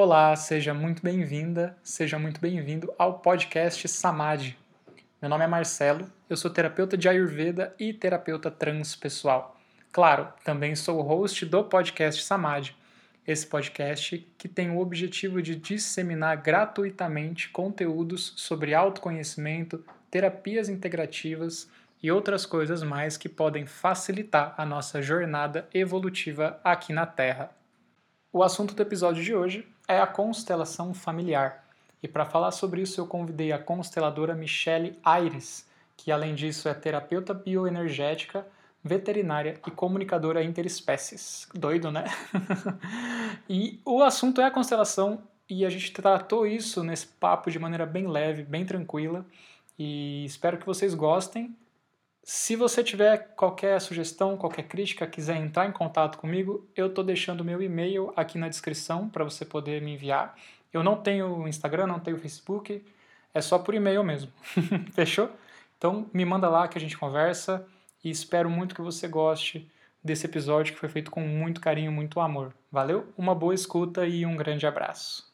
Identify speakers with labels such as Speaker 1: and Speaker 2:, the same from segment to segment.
Speaker 1: Olá, seja muito bem-vinda, seja muito bem-vindo ao podcast Samadhi. Meu nome é Marcelo, eu sou terapeuta de Ayurveda e terapeuta transpessoal. Claro, também sou o host do podcast Samadhi, esse podcast que tem o objetivo de disseminar gratuitamente conteúdos sobre autoconhecimento, terapias integrativas e outras coisas mais que podem facilitar a nossa jornada evolutiva aqui na Terra. O assunto do episódio de hoje é a constelação familiar. E para falar sobre isso, eu convidei a consteladora Michele Aires, que além disso é terapeuta bioenergética, veterinária e comunicadora interespécies. Doido, né? e o assunto é a constelação e a gente tratou isso nesse papo de maneira bem leve, bem tranquila. E espero que vocês gostem. Se você tiver qualquer sugestão, qualquer crítica, quiser entrar em contato comigo, eu estou deixando meu e-mail aqui na descrição para você poder me enviar. Eu não tenho Instagram, não tenho Facebook, é só por e-mail mesmo. Fechou? Então me manda lá que a gente conversa e espero muito que você goste desse episódio que foi feito com muito carinho, muito amor. Valeu? Uma boa escuta e um grande abraço.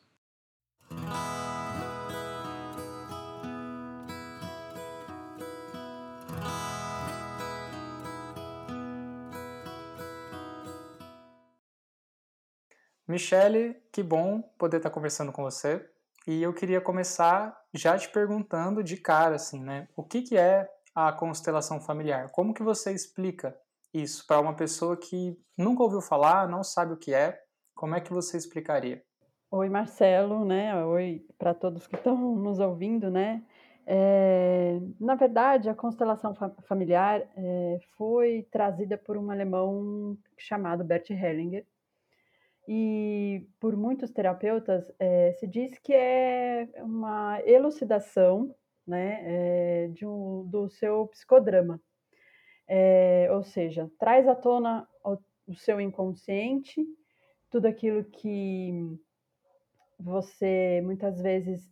Speaker 1: Michele, que bom poder estar conversando com você. E eu queria começar já te perguntando de cara, assim, né? O que, que é a constelação familiar? Como que você explica isso para uma pessoa que nunca ouviu falar, não sabe o que é? Como é que você explicaria?
Speaker 2: Oi, Marcelo, né? Oi para todos que estão nos ouvindo, né? É, na verdade, a constelação fa familiar é, foi trazida por um alemão chamado Bert Hellinger, e por muitos terapeutas é, se diz que é uma elucidação né, é, de um, do seu psicodrama. É, ou seja, traz à tona o, o, seu inconsciente, tudo aquilo que você muitas vezes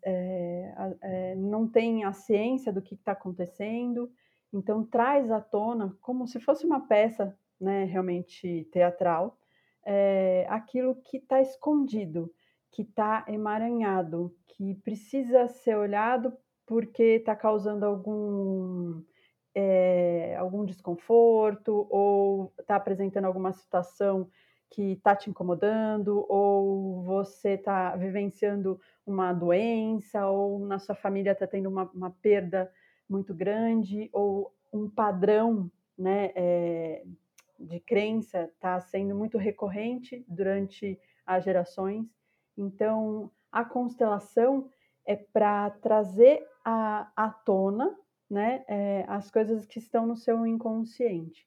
Speaker 2: não tem a ciência do que está acontecendo, então traz à tona como se fosse uma peça né, realmente teatral é, aquilo que está escondido, que está emaranhado, que precisa ser olhado porque está causando algum, é, algum desconforto ou está apresentando alguma situação que está te incomodando, ou você está vivenciando uma doença, ou na sua família está tendo uma, uma, perda muito grande, ou um padrão né, é, de crença está sendo muito recorrente durante as gerações. Então, a constelação é para trazer à, à tona né, é, as coisas que estão no seu inconsciente.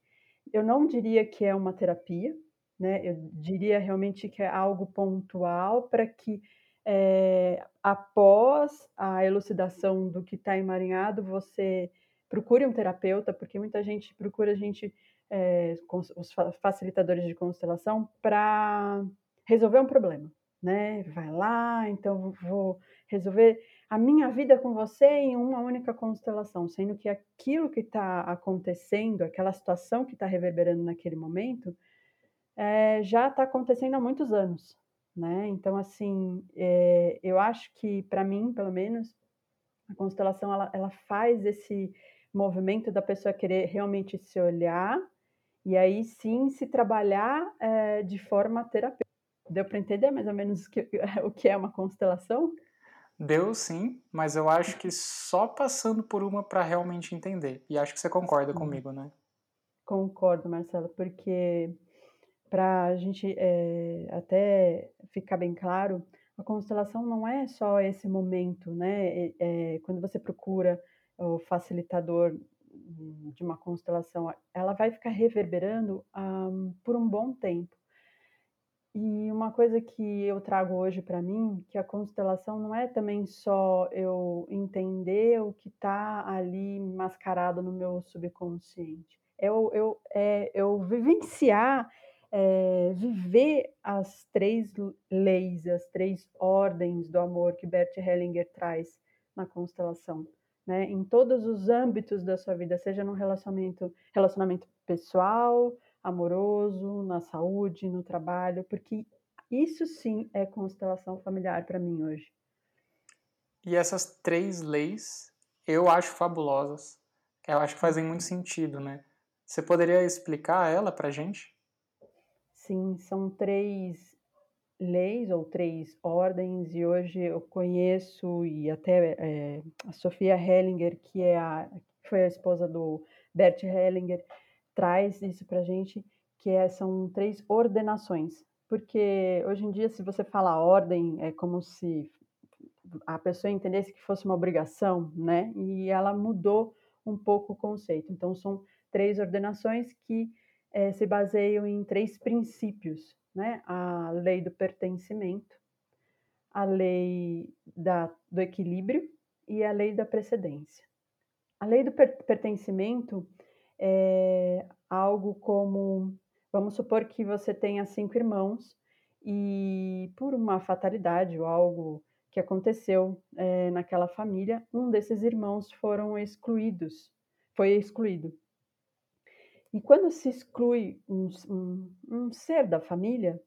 Speaker 2: Eu não diria que é uma terapia, né? Eu diria realmente que é algo pontual para que é, após a elucidação do que está emaranhado, você procure um terapeuta, porque muita gente procura a gente é, os facilitadores de constelação para resolver um problema, né? Vai lá, então vou resolver a minha vida com você em uma única constelação, sendo que aquilo que está acontecendo, aquela situação que está reverberando naquele momento, é, já está acontecendo há muitos anos, né? Então, assim, é, eu acho que, para mim, pelo menos, a constelação ela, ela faz esse movimento da pessoa querer realmente se olhar e aí sim se trabalhar é, de forma terapêutica. Deu para entender mais ou menos o que, o que é uma constelação?
Speaker 1: Deu sim, mas eu acho que só passando por uma para realmente entender. E acho que você concorda sim. comigo, né?
Speaker 2: Concordo, Marcelo, porque para a gente é, até ficar bem claro, a constelação não é só esse momento, né? É, é, quando você procura o facilitador de uma constelação, ela vai ficar reverberando um, por um bom tempo. E uma coisa que eu trago hoje para mim, que a constelação não é também só eu entender o que está ali mascarado no meu subconsciente. É eu, eu, é eu vivenciar, é, viver as três leis, as três ordens do amor que Bert Hellinger traz na constelação né, em todos os âmbitos da sua vida, seja no relacionamento, relacionamento pessoal, amoroso, na saúde, no trabalho, porque Isso sim é constelação familiar para mim hoje.
Speaker 1: E essas três leis eu acho fabulosas. Eu acho que fazem muito sentido, né? Você poderia explicar ela para gente?
Speaker 2: Sim, são três leis ou três ordens e hoje eu conheço e até é, a Sofia Hellinger, que é a foi a esposa do Bert Hellinger, traz isso para gente, que é, são três ordenações. Porque hoje em dia, se você fala ordem, é como se a pessoa entendesse que fosse uma obrigação, né? E ela mudou um pouco o conceito. Então, são três ordenações que é, se baseiam em três princípios, né? A lei do pertencimento, a lei da, do equilíbrio e a lei da precedência. A lei do pertencimento é algo como, vamos supor que você tenha cinco irmãos e por uma fatalidade ou algo que aconteceu é, naquela família, um desses irmãos foram excluídos, foi excluído. E quando se exclui um, um, um ser da família,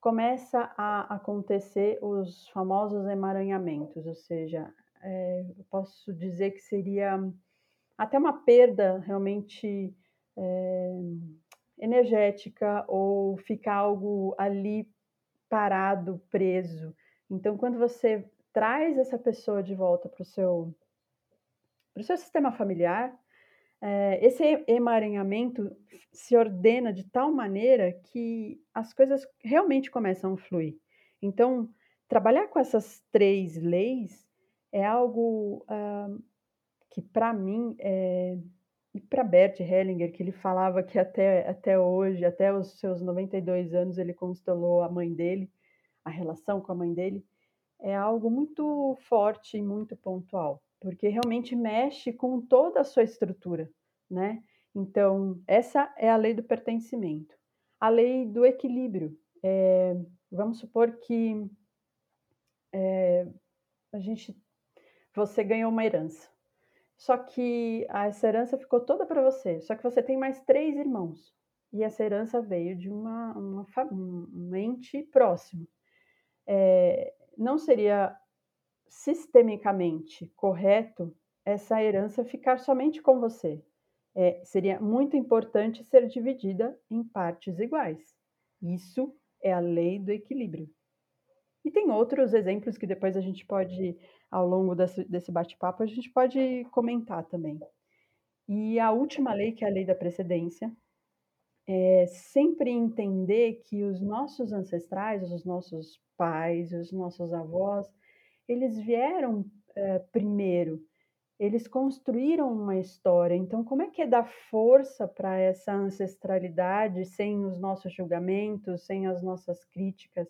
Speaker 2: começa a acontecer os famosos emaranhamentos, ou seja, é, eu posso dizer que seria até uma perda realmente é, energética ou ficar algo ali parado, preso. Então, quando você traz essa pessoa de volta para o seu, seu sistema familiar, esse emaranhamento se ordena de tal maneira que as coisas realmente começam a fluir. Então, trabalhar com essas três leis é algo uh, que para mim é, e para Bert Hellinger, que ele falava que até, até hoje, até os seus 92 anos, ele constelou a mãe dele, a relação com a mãe dele, é algo muito forte e muito pontual, porque realmente mexe com toda a sua estrutura, né? Então, essa é a lei do pertencimento. A lei do equilíbrio. É, vamos supor que é, a gente, você ganhou uma herança, só que essa herança ficou toda para você. Só que você tem mais três irmãos. E essa herança veio de uma, uma um ente próximo. É, não seria sistemicamente correto essa herança ficar somente com você. É, seria muito importante ser dividida em partes iguais. Isso é a lei do equilíbrio. E tem outros exemplos que depois a gente pode ao longo desse, desse bate-papo, a gente pode comentar também. E a última lei, que é a lei da precedência, é sempre entender que os nossos ancestrais, os nossos pais, os nossos avós, eles vieram é, primeiro, eles construíram uma história. Então, como é que é dar força para essa ancestralidade sem os nossos julgamentos, sem as nossas críticas,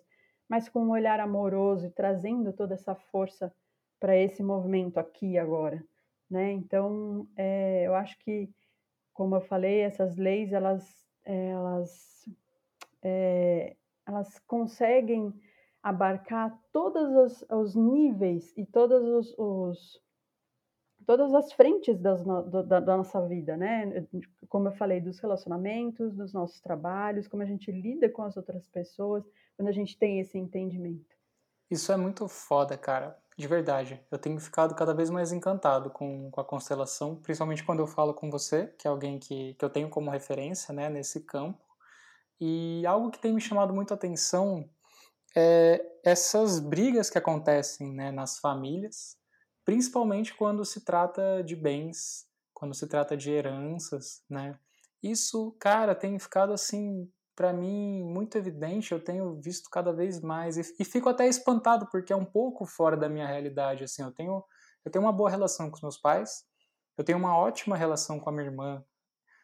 Speaker 2: mas com um olhar amoroso e trazendo toda essa força para esse movimento aqui e agora, né? Então, é, eu acho que, como eu falei, essas leis elas elas é, elas conseguem abarcar todos os, os, níveis e todos os, os todas as frentes das, da, da, nossa vida, né? Como eu falei, dos relacionamentos, dos nossos trabalhos, como a gente lida com as outras pessoas, quando a gente tem esse entendimento.
Speaker 1: Isso é muito foda, cara. De verdade. Eu tenho ficado cada vez mais encantado com, com a constelação, principalmente quando eu falo com você, que é alguém que, que eu tenho como referência né, nesse campo. E algo que tem me chamado muito a atenção é essas brigas que acontecem né, nas famílias, principalmente quando se trata de bens, quando se trata de heranças, né? Isso, cara, tem ficado assim para mim muito evidente, eu tenho visto cada vez mais e, e, fico até espantado porque é um pouco fora da minha realidade assim. Eu tenho eu tenho uma boa relação com os meus pais, eu tenho uma ótima relação com a minha irmã.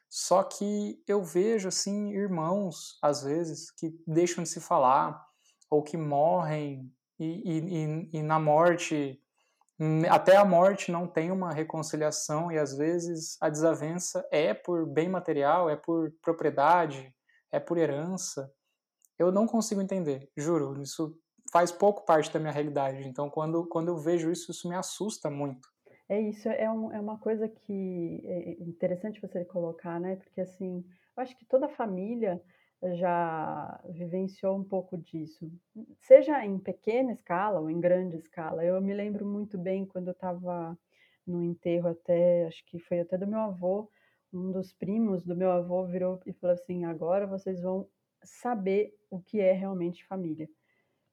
Speaker 1: Só que eu vejo assim irmãos às vezes que deixam de se falar ou que morrem e, e, e na morte até a morte não tem uma reconciliação e às vezes a desavença é por bem material, é por propriedade, é por herança. Eu não consigo entender, juro. Isso faz pouco parte da minha realidade. Então, quando, quando eu vejo isso, isso me assusta muito.
Speaker 2: É isso, é, um, é uma coisa que é interessante você colocar, né? Porque, assim, eu acho que toda família já vivenciou um pouco disso, seja em pequena escala ou em grande escala. Eu me lembro muito bem quando eu estava no enterro até, acho que foi até do meu avô, um dos primos do meu avô virou e falou assim: agora vocês vão saber o que é realmente família.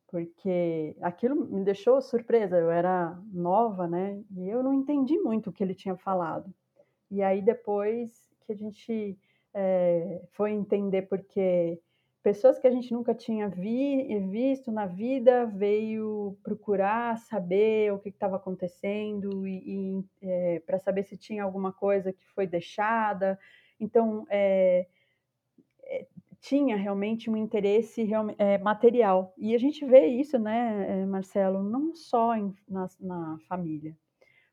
Speaker 2: Porque aquilo me deixou surpresa, eu era nova, né? E eu não entendi muito o que ele tinha falado. E aí depois que a gente é, foi entender porque pessoas que a gente nunca tinha vi, visto na vida veio procurar saber o que estava acontecendo e, e é, para saber se tinha alguma coisa que foi deixada. Então é, tinha realmente um interesse é, material e a gente vê isso, né, Marcelo, não só em, na, na família,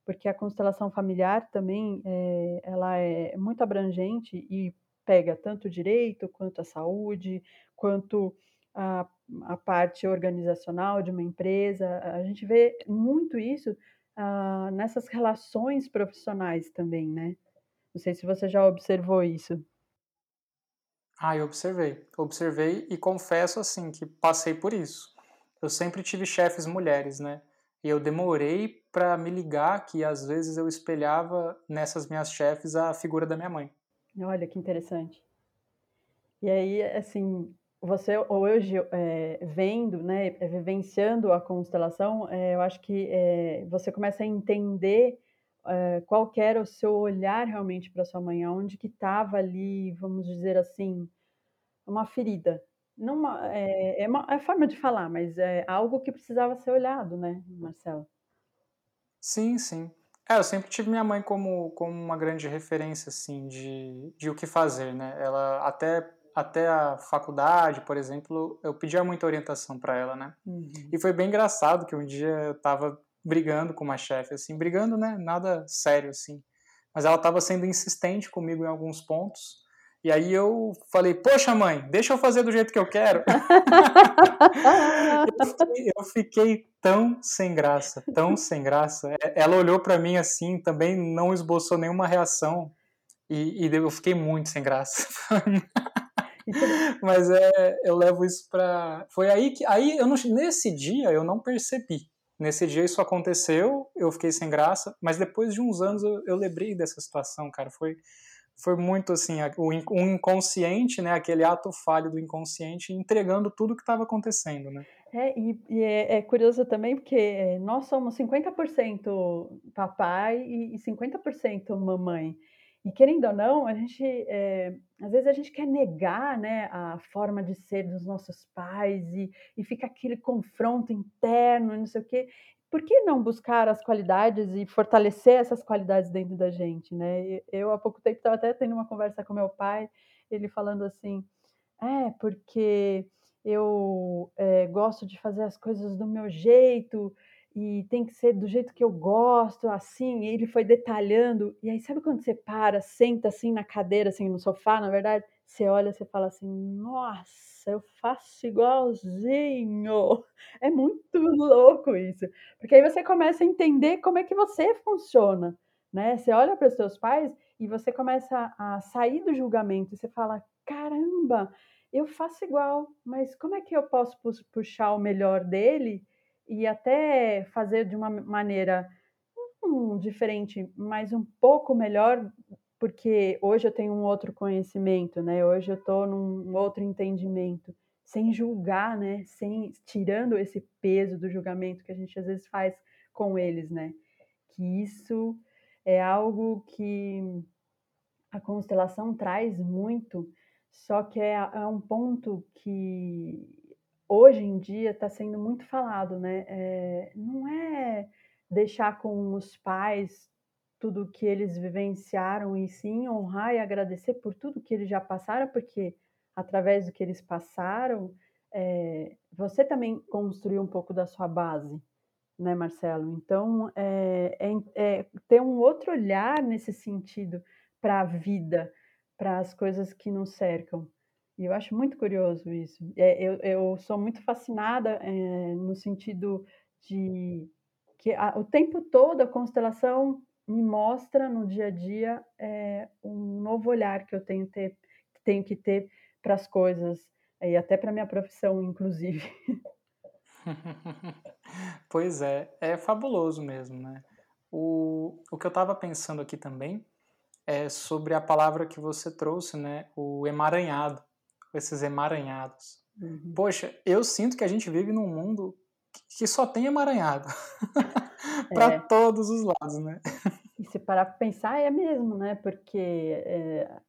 Speaker 2: porque a constelação familiar também é, ela é muito abrangente e pega tanto o direito quanto a saúde, quanto a, a parte organizacional de uma empresa. A gente vê muito isso ah, nessas relações profissionais também, né? Não sei se você já observou isso.
Speaker 1: Ah, eu observei. Observei e confesso assim que passei por isso. Eu sempre tive chefes mulheres, né? E eu demorei para me ligar que às vezes eu espelhava nessas minhas chefes a figura da minha mãe.
Speaker 2: Olha que interessante. E aí, assim, você hoje é, vendo, né, vivenciando a constelação, é, eu acho que é, você começa a entender qual era o seu olhar realmente para sua mãe, onde que estava ali, vamos dizer assim, uma ferida. Não uma, é, é, uma, é forma de falar, mas é algo que precisava ser olhado, né, Marcelo?
Speaker 1: Sim, sim. É, eu sempre tive minha mãe como, como uma grande referência, assim, de, de o que fazer, né? Ela, até, até a faculdade, por exemplo, eu pedia muita orientação para ela, né? Uhum. E foi bem engraçado que um dia eu tava brigando com uma chefe, assim, brigando, né? Nada sério, assim. Mas ela tava sendo insistente comigo em alguns pontos, e aí eu falei, poxa mãe, deixa eu fazer do jeito que eu quero. eu, fiquei, eu, fiquei, tão sem graça, tão sem graça. É, ela olhou para mim assim, também não esboçou nenhuma reação. E, e eu fiquei muito sem graça. Mas é, eu levo isso para. Foi aí que. Aí eu não, nesse dia eu não percebi. Nesse dia isso aconteceu, eu fiquei sem graça, mas depois de uns anos eu, eu lembrei dessa situação, cara. Foi, foi muito assim, o inconsciente, né, aquele ato falho do inconsciente entregando tudo que estava acontecendo, né?
Speaker 2: É, e, e é, é, curioso também porque é, nós somos 50% papai e, e 50% mamãe. E querendo ou não, a gente, é, às vezes a gente quer negar, né, a forma de ser dos nossos pais e, e fica aquele confronto interno, não sei o quê por que não buscar as qualidades e fortalecer essas qualidades dentro da gente, né? Eu há pouco tempo estava até tendo uma conversa com meu pai, ele falando assim, é porque eu é, gosto de fazer as coisas do meu jeito e tem que ser do jeito que eu gosto, assim. Ele foi detalhando e aí sabe quando você para, senta assim na cadeira, assim no sofá, na verdade, você olha, você fala assim, nossa eu faço igualzinho. É muito louco isso. Porque aí você começa a entender como é que você funciona, né? Você olha para os seus pais e você começa a sair do julgamento. Você fala, caramba, eu faço igual, mas como é que eu posso puxar o melhor dele e até fazer de uma maneira hum, diferente, mas um pouco melhor porque hoje eu tenho um outro conhecimento, né? Hoje eu estou num outro entendimento, sem julgar, né? Sem tirando esse peso do julgamento que a gente às vezes faz com eles, né? Que isso é algo que a constelação traz muito, só que é, é um ponto que hoje em dia está sendo muito falado, né? É, não é deixar com os pais tudo que eles vivenciaram e sim honrar e agradecer por tudo que eles já passaram, porque através do que eles passaram, é, você também construiu um pouco da sua base, né, Marcelo? Então, é, é, é ter um outro olhar nesse sentido para a vida, para as coisas que nos cercam. E eu acho muito curioso isso. É, eu, eu sou muito fascinada é, no sentido de que a, o tempo todo a constelação me mostra no dia a dia é, um novo olhar que eu tenho, ter, tenho que ter para as coisas e até para minha profissão, inclusive.
Speaker 1: pois é, é fabuloso mesmo, né? O, o que eu estava pensando aqui também é sobre a palavra que você trouxe, né? O emaranhado, esses emaranhados. Uhum. Poxa, eu sinto que a gente vive num mundo que só tem emaranhado para é. todos os lados, né?
Speaker 2: E se parar para pensar, é mesmo, né? Porque é,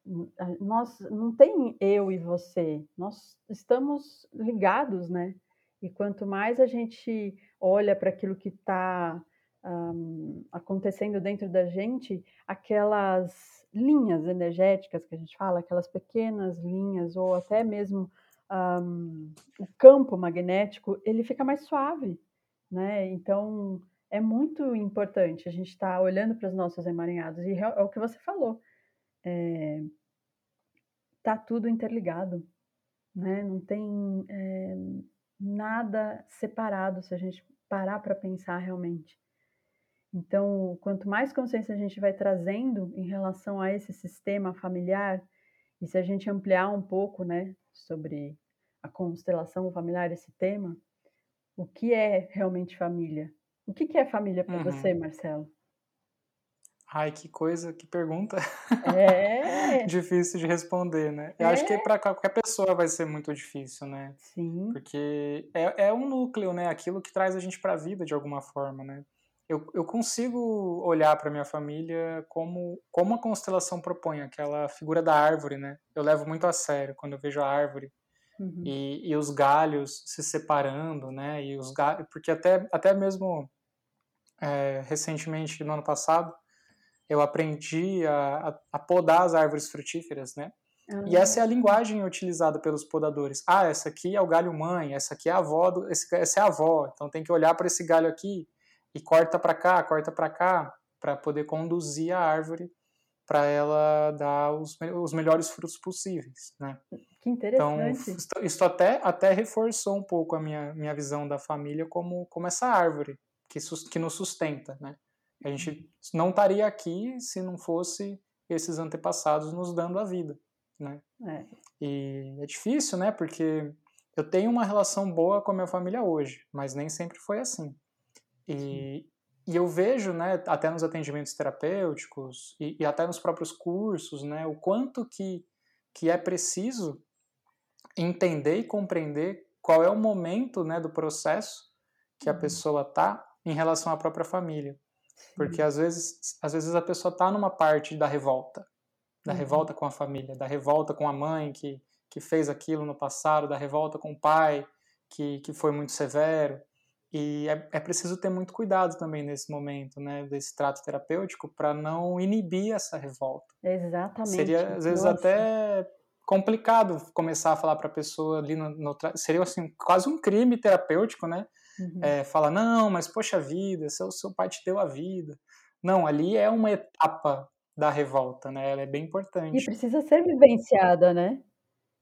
Speaker 2: nós não tem eu e você, nós estamos ligados, né? E quanto mais a gente olha para aquilo que está um, acontecendo dentro da gente, aquelas linhas energéticas que a gente fala, aquelas pequenas linhas, ou até mesmo um, o campo magnético, ele fica mais suave, né? Então, é muito importante a gente estar tá olhando para os nossos emaranhados. E é o que você falou. É, tá tudo interligado, né? Não tem é, nada separado se a gente parar para pensar realmente. Então, quanto mais consciência a gente vai trazendo em relação a esse sistema familiar, e se a gente ampliar um pouco, né, sobre a constelação familiar, esse tema, o que é realmente família? O que, que é família para uhum. você, Marcelo?
Speaker 1: Ai, que coisa, que pergunta.
Speaker 2: É.
Speaker 1: difícil de responder, né? Eu é. acho que é. para qualquer pessoa vai ser muito difícil, né?
Speaker 2: Sim.
Speaker 1: Porque é, é um núcleo, né? Aquilo que traz a gente para a vida de alguma forma, né? Eu, eu consigo olhar para minha família como, como a constelação propõe, aquela figura da árvore, né? Eu levo muito a sério quando eu vejo a árvore uhum. e, e os galhos se separando, né? E os galhos, porque até, até mesmo é, recentemente, no ano passado, eu aprendi a, a, podar as árvores frutíferas, né? Uhum. E essa é a linguagem utilizada pelos podadores. Ah, essa aqui é o galho mãe, essa aqui é a avó, do, esse, essa é a avó. Então tem que olhar para esse galho aqui e corta para cá, corta para cá, para poder conduzir a árvore para ela dar os, os melhores frutos possíveis, né?
Speaker 2: Que interessante.
Speaker 1: Então, isso até, até reforçou um pouco a minha, minha visão da família como, como essa árvore que, que nos sustenta, né? A gente não estaria aqui se não fosse esses antepassados nos dando a vida, né?
Speaker 2: É.
Speaker 1: E é difícil, né? Porque eu tenho uma relação boa com a minha família hoje, mas nem sempre foi assim. E, e eu vejo, né, até nos atendimentos terapêuticos e, e, até nos próprios cursos, né, o quanto que, que é preciso entender e compreender qual é o momento, né, do processo que a uhum. pessoa tá em relação à própria família. Porque às vezes, às vezes a pessoa está numa parte da revolta, da uhum. revolta com a família, da revolta com a mãe que, que fez aquilo no passado, da revolta com o pai que, que foi muito severo. E é, é preciso ter muito cuidado também nesse momento, né, desse trato terapêutico, para não inibir essa revolta.
Speaker 2: Exatamente.
Speaker 1: Seria, às vezes, Nossa. até complicado começar a falar para a pessoa ali no, no, seria assim quase um crime terapêutico, né? Uhum. É, fala não, mas poxa vida, seu seu pai te deu a vida. Não, ali é uma etapa da revolta, né? Ela é bem importante.
Speaker 2: E precisa ser vivenciada, né?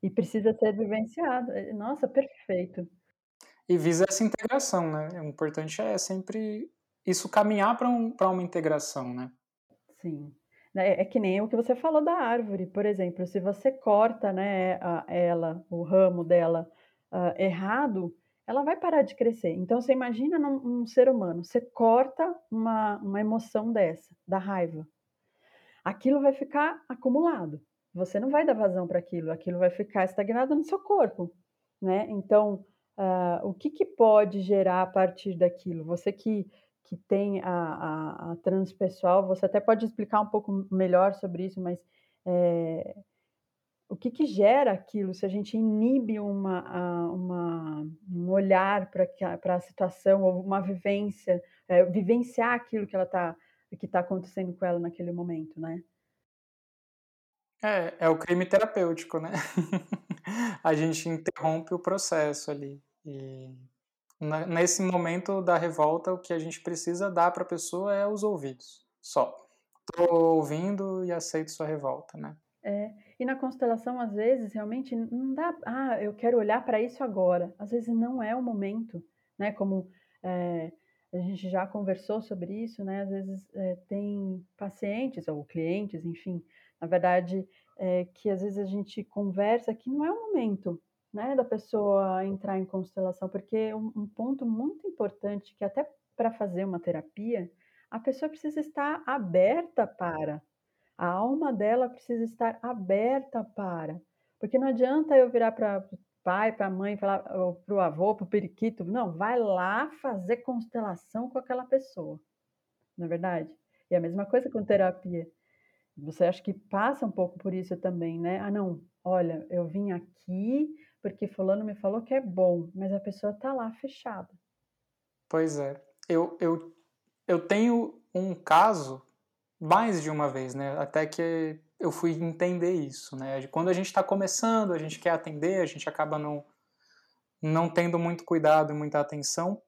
Speaker 2: E precisa ser vivenciada. Nossa, perfeito.
Speaker 1: E visa essa integração, né? O importante é sempre isso caminhar para um, uma integração, né?
Speaker 2: Sim. É, é que nem o que você falou da árvore, por exemplo, se você corta, né, a, ela, o ramo dela uh, errado, ela vai parar de crescer. Então você imagina num, um ser humano, você corta uma, uma emoção dessa, da raiva, aquilo vai ficar acumulado. Você não vai dar vazão para aquilo, aquilo vai ficar estagnado no seu corpo, né? Então uh, o que, que pode gerar a partir daquilo? Você que que tem a, a, a transpessoal, você até pode explicar um pouco melhor sobre isso, mas é, o que, que gera aquilo se a gente inibe uma, uma um olhar para a situação ou uma vivência, é, vivenciar aquilo que ela está que está acontecendo com ela naquele momento, né?
Speaker 1: É, é o crime terapêutico, né? a gente interrompe o processo ali. E nesse momento da revolta, o que a gente precisa dar para a pessoa é os ouvidos, só. Estou ouvindo e aceito sua revolta, né?
Speaker 2: É, e na constelação, às vezes, realmente não dá. Ah, eu quero olhar para isso agora. Às vezes não é o momento, né? Como é, a gente já conversou sobre isso, né? Às vezes é, tem pacientes ou clientes, enfim, na verdade, é, que às vezes a gente conversa que não é o momento né, da pessoa entrar em constelação, porque um, um ponto muito importante que até para fazer uma terapia, a pessoa precisa estar aberta para. A alma dela precisa estar aberta para. Porque não adianta eu virar para o pai, para a mãe, para o avô, para o periquito. Não, vai lá fazer constelação com aquela pessoa. Não é verdade? E a mesma coisa com terapia. Você acha que passa um pouco por isso também, né? Ah, não, olha, eu vim aqui porque fulano me falou que é bom, mas a pessoa está lá fechada.
Speaker 1: Pois é. Eu, eu, eu tenho um caso mais de uma vez, né? Até que eu fui entender isso, né? Quando a gente está começando, a gente quer atender, a gente acaba não, não tendo muito cuidado e muita atenção,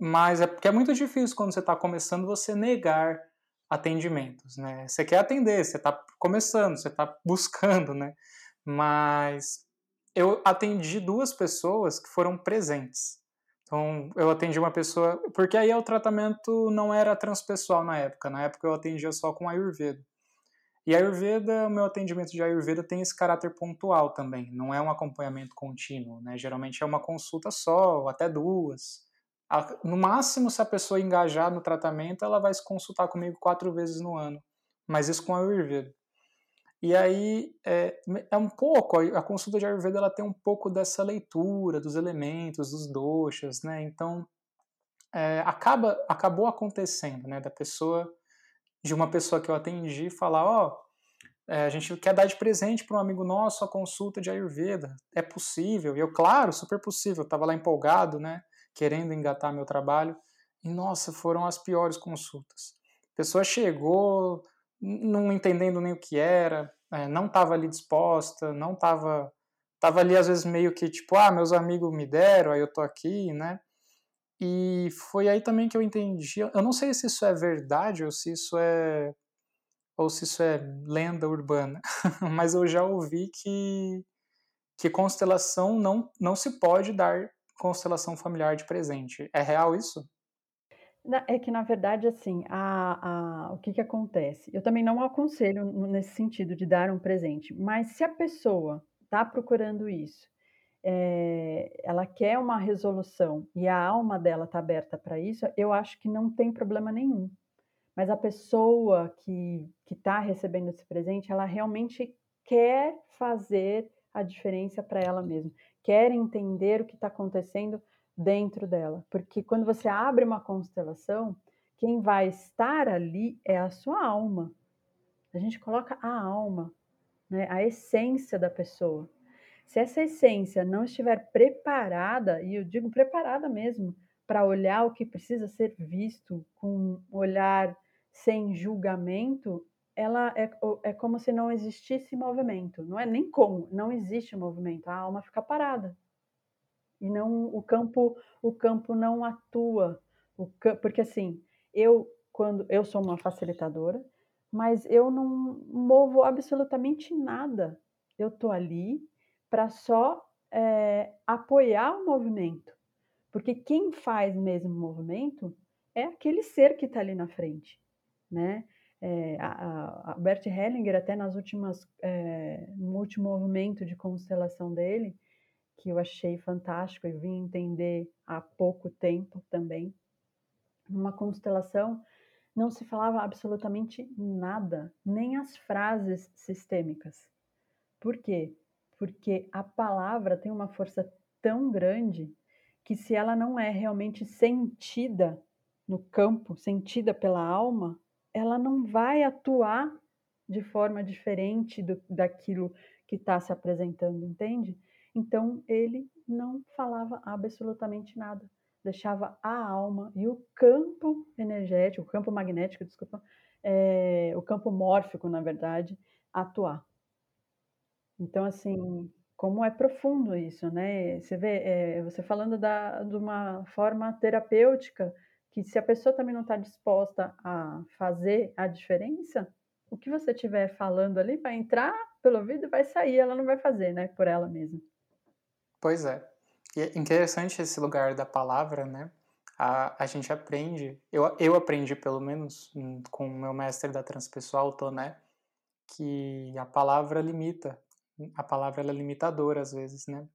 Speaker 1: mas é porque é muito difícil quando você está começando você negar atendimentos, né? Você quer atender, você está começando, você está buscando, né? Mas eu atendi duas pessoas que foram presentes. Então, eu atendi uma pessoa, porque aí o tratamento não era transpessoal na época, na época eu atendia só com Ayurveda. E Ayurveda, o meu atendimento de Ayurveda tem esse caráter pontual também, não é um acompanhamento contínuo, né? Geralmente é uma consulta só, até duas. No máximo, se a pessoa engajar no tratamento, ela vai se consultar comigo quatro vezes no ano. Mas isso com Ayurveda. E aí é, é um pouco, a consulta de Ayurveda ela tem um pouco dessa leitura dos elementos, dos doshas, né? Então é, acaba, acabou acontecendo, né? Da pessoa, de uma pessoa que eu atendi falar, ó, oh, é, a gente quer dar de presente para um amigo nosso a consulta de Ayurveda. É possível? E eu, claro, super possível. Eu tava lá empolgado, né? querendo engatar meu trabalho. E nossa, foram as piores consultas. A pessoa chegou não entendendo nem o que era, é, não estava ali disposta, não estava tava ali às vezes meio que tipo, ah, meus amigos me deram, aí eu tô aqui, né? E foi aí também que eu entendi. Eu não sei se isso é verdade ou se isso é ou se isso é lenda urbana, mas eu já ouvi que que constelação não não se pode dar constelação familiar de presente. É real isso?
Speaker 2: É que, na verdade, assim, a, a, o que, que acontece? Eu também não aconselho nesse sentido de dar um presente, mas se a pessoa está procurando isso, é, ela quer uma resolução e a alma dela está aberta para isso, eu acho que não tem problema nenhum. Mas a pessoa que está recebendo esse presente, ela realmente quer fazer a diferença para ela mesma quer entender o que está acontecendo dentro dela. Porque quando você abre uma constelação, quem vai estar ali é a sua alma. A gente coloca a alma, né, a essência da pessoa. Se essa essência não estiver preparada, e eu digo preparada mesmo, para olhar o que precisa ser visto com um olhar sem julgamento, ela é, é como se não existisse movimento. Não é nem como, não existe movimento. A alma fica parada. E não o campo, o campo não atua. Porque assim, eu quando eu sou uma facilitadora, mas eu não movo absolutamente nada. Eu tô ali para só é, apoiar o movimento. Porque quem faz mesmo o movimento é aquele ser que está ali na frente, né? É, a, a Bert Hellinger, até nas últimas, é, no último movimento de constelação dele, que eu achei fantástico e vim entender há pouco tempo também, numa constelação não se falava absolutamente nada, nem as frases sistêmicas. Por quê? Porque a palavra tem uma força tão grande que se ela não é realmente sentida no campo, sentida pela alma, ela não vai atuar de forma diferente do, daquilo que está se apresentando, entende? Então ele não falava absolutamente nada, deixava a alma e o campo energético, o campo magnético, desculpa, é, o campo mórfico, na verdade, atuar. Então, assim, como é profundo isso, né? Você vê, é, você falando da, de uma forma terapêutica, que se a pessoa também não está disposta a fazer a diferença, o que você estiver falando ali vai entrar pelo ouvido e vai sair, ela não vai fazer, né, por ela mesma.
Speaker 1: Pois é. E é interessante esse lugar da palavra, né? A, a gente aprende, eu, eu aprendi pelo menos com o meu mestre da transpessoal, Toné, que a palavra limita, a palavra é limitadora às vezes, né?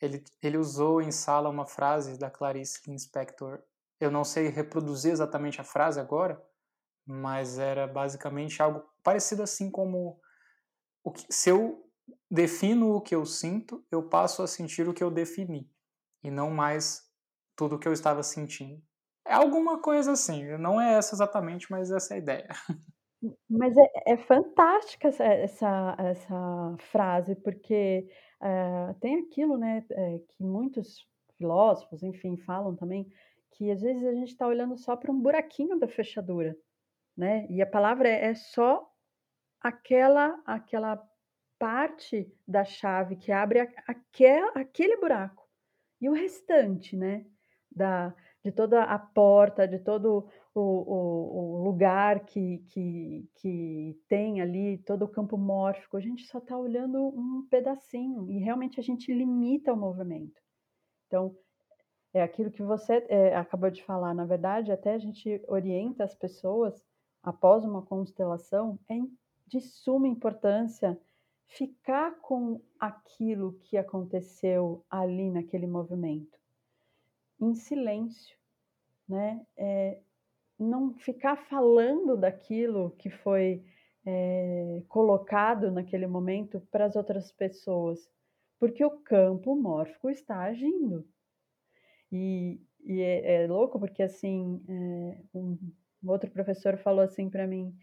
Speaker 1: Ele, ele usou em sala uma frase da Clarice Lispector. Eu não sei reproduzir exatamente a frase agora, mas era basicamente algo parecido assim como o que, se eu defino o que eu sinto, eu passo a sentir o que eu defini e não mais tudo o que eu estava sentindo. É alguma coisa assim, não é essa exatamente, mas essa é a ideia.
Speaker 2: Mas é, é fantástica essa, essa, essa, frase, porque uh, tem aquilo né, é, que muitos filósofos, enfim, falam também, que às vezes a gente está olhando só para um buraquinho da fechadura, né? E a palavra é, é só aquela, aquela parte da chave que abre aquel, aquele buraco. E o restante, né? Da, de toda a porta, de todo o, o, o lugar que, que, que tem ali, todo o campo mórfico, a gente só está olhando um pedacinho e realmente a gente limita o movimento. Então, é aquilo que você é, acabou de falar, na verdade, até a gente orienta as pessoas após uma constelação, é de suma importância ficar com aquilo que aconteceu ali naquele movimento, em silêncio, né? É, não ficar falando daquilo que foi é, colocado naquele momento para as outras pessoas, porque o campo mórfico está agindo. E, e é, é, louco porque assim é, um, um outro professor falou assim para mim: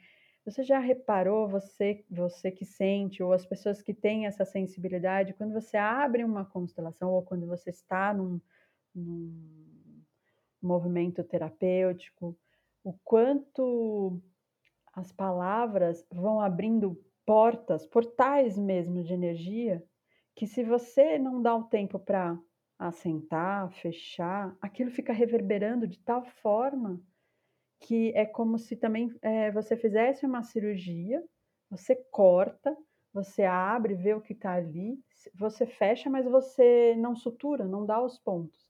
Speaker 2: você já reparou, você, você que sente, ou as pessoas que têm essa sensibilidade, quando você abre uma constelação, ou quando você está num, num movimento terapêutico, o quanto as palavras vão abrindo portas, portais mesmo de energia, que se você não dá o tempo para assentar, fechar, aquilo fica reverberando de tal forma que é como se também é, você fizesse uma cirurgia, você corta, você abre, vê o que está ali, você fecha, mas você não sutura, não dá os pontos.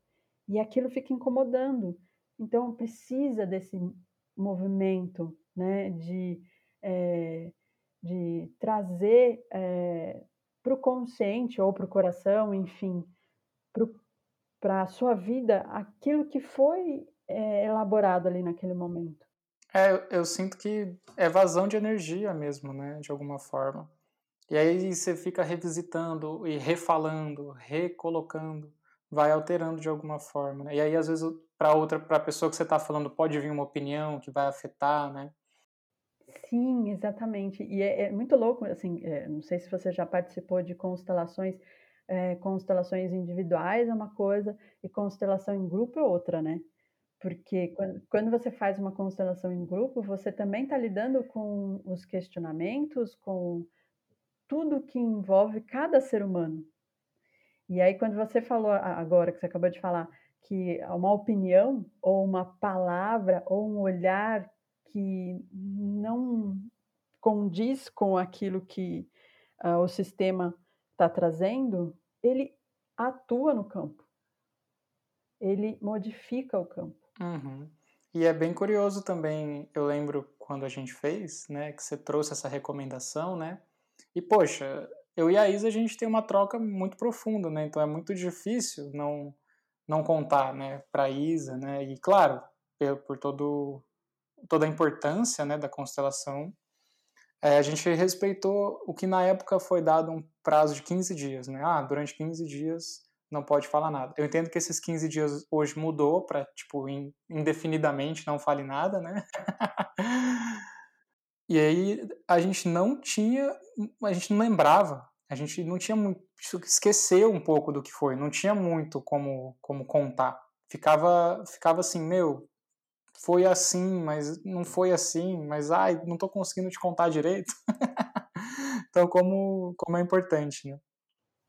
Speaker 2: E aquilo fica incomodando. Então precisa desse movimento, né, de, é, de trazer é, para o consciente ou para o coração, enfim, para a sua vida aquilo que foi é, elaborado ali naquele momento.
Speaker 1: É, eu, eu sinto que é vazão de energia mesmo, né, de alguma forma. E aí você fica revisitando e refalando, recolocando, vai alterando de alguma forma. Né? E aí às vezes para outra, para a pessoa que você está falando pode vir uma opinião que vai afetar, né?
Speaker 2: Sim, exatamente. E é, é muito louco, assim, é, não sei se você já participou de constelações, é, constelações individuais é uma coisa e constelação em grupo é outra, né? Porque quando, quando você faz uma constelação em grupo, você também está lidando com os questionamentos, com tudo que envolve cada ser humano. E aí, quando você falou agora, que você acabou de falar, que uma opinião, ou uma palavra, ou um olhar que não condiz com aquilo que uh, o sistema está trazendo, ele atua no campo. Ele modifica o campo.
Speaker 1: Uhum. E é bem curioso também, eu lembro quando a gente fez, né, que você trouxe essa recomendação, né? E poxa, eu e a Isa a gente tem uma troca muito profunda, né? Então é muito difícil não não contar, né, para Isa, né? E claro, por, por todo toda a importância, né, da constelação, é, a gente respeitou o que na época foi dado um prazo de 15 dias, né? Ah, durante 15 dias não pode falar nada. Eu entendo que esses 15 dias hoje mudou para, tipo, indefinidamente não fale nada, né? e aí a gente não tinha, a gente não lembrava, a gente não tinha muito, esqueceu um pouco do que foi, não tinha muito como, como contar. Ficava, ficava assim, meu, foi assim, mas não foi assim, mas ai, não tô conseguindo te contar direito. então, como, como é importante, né?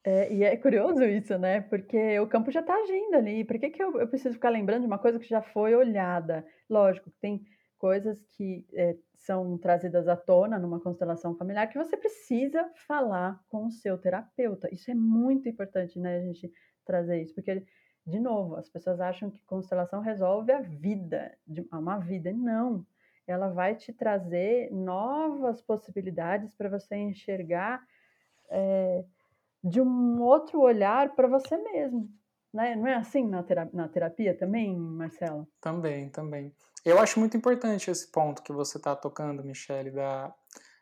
Speaker 2: É, e é curioso isso, né? Porque o campo já está agindo ali. Por que, que eu, eu, preciso ficar lembrando de uma coisa que já foi olhada? Lógico, tem coisas que é, são trazidas à tona numa constelação familiar que você precisa falar com o seu terapeuta. Isso é muito importante, né? A gente trazer isso, porque, de novo, as pessoas acham que constelação resolve a vida, uma vida. Não. ela vai te trazer novas possibilidades para você enxergar é, de um outro olhar para você mesmo. Né? Não é assim na terapia, na terapia também, Marcela?
Speaker 1: Também, também. Eu acho muito importante esse ponto que você está tocando, Michele, da,